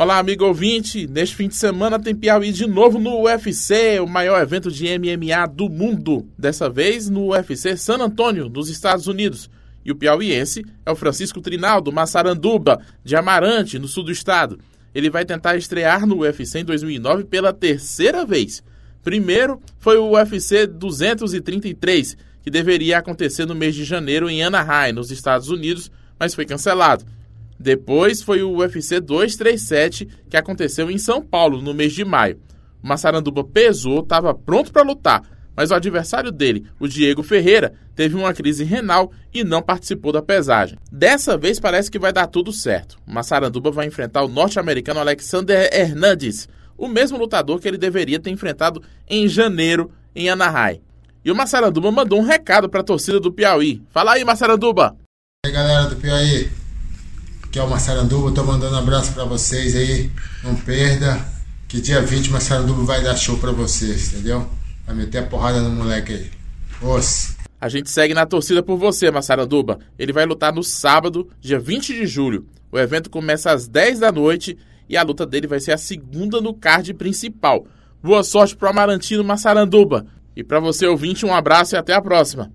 Olá, amigo ouvinte. Neste fim de semana tem Piauí de novo no UFC, o maior evento de MMA do mundo. Dessa vez no UFC San Antônio, nos Estados Unidos. E o piauiense é o Francisco Trinaldo Massaranduba, de Amarante, no sul do estado. Ele vai tentar estrear no UFC em 2009 pela terceira vez. Primeiro foi o UFC 233, que deveria acontecer no mês de janeiro em Anaheim, nos Estados Unidos, mas foi cancelado. Depois foi o UFC 237, que aconteceu em São Paulo, no mês de maio. O Massaranduba pesou, estava pronto para lutar, mas o adversário dele, o Diego Ferreira, teve uma crise renal e não participou da pesagem. Dessa vez parece que vai dar tudo certo. O Massaranduba vai enfrentar o norte-americano Alexander Hernandes, o mesmo lutador que ele deveria ter enfrentado em janeiro em Anaheim. E o Massaranduba mandou um recado para a torcida do Piauí. Fala aí, Massaranduba! E aí, galera do Piauí, que é o Massaranduba, tô mandando um abraço para vocês aí, não perda, que dia 20 Massaranduba vai dar show para vocês, entendeu? Vai meter a porrada no moleque aí. A gente segue na torcida por você, Massaranduba. Ele vai lutar no sábado, dia 20 de julho. O evento começa às 10 da noite e a luta dele vai ser a segunda no card principal. Boa sorte pro Amarantino Massaranduba. E para você ouvinte, um abraço e até a próxima.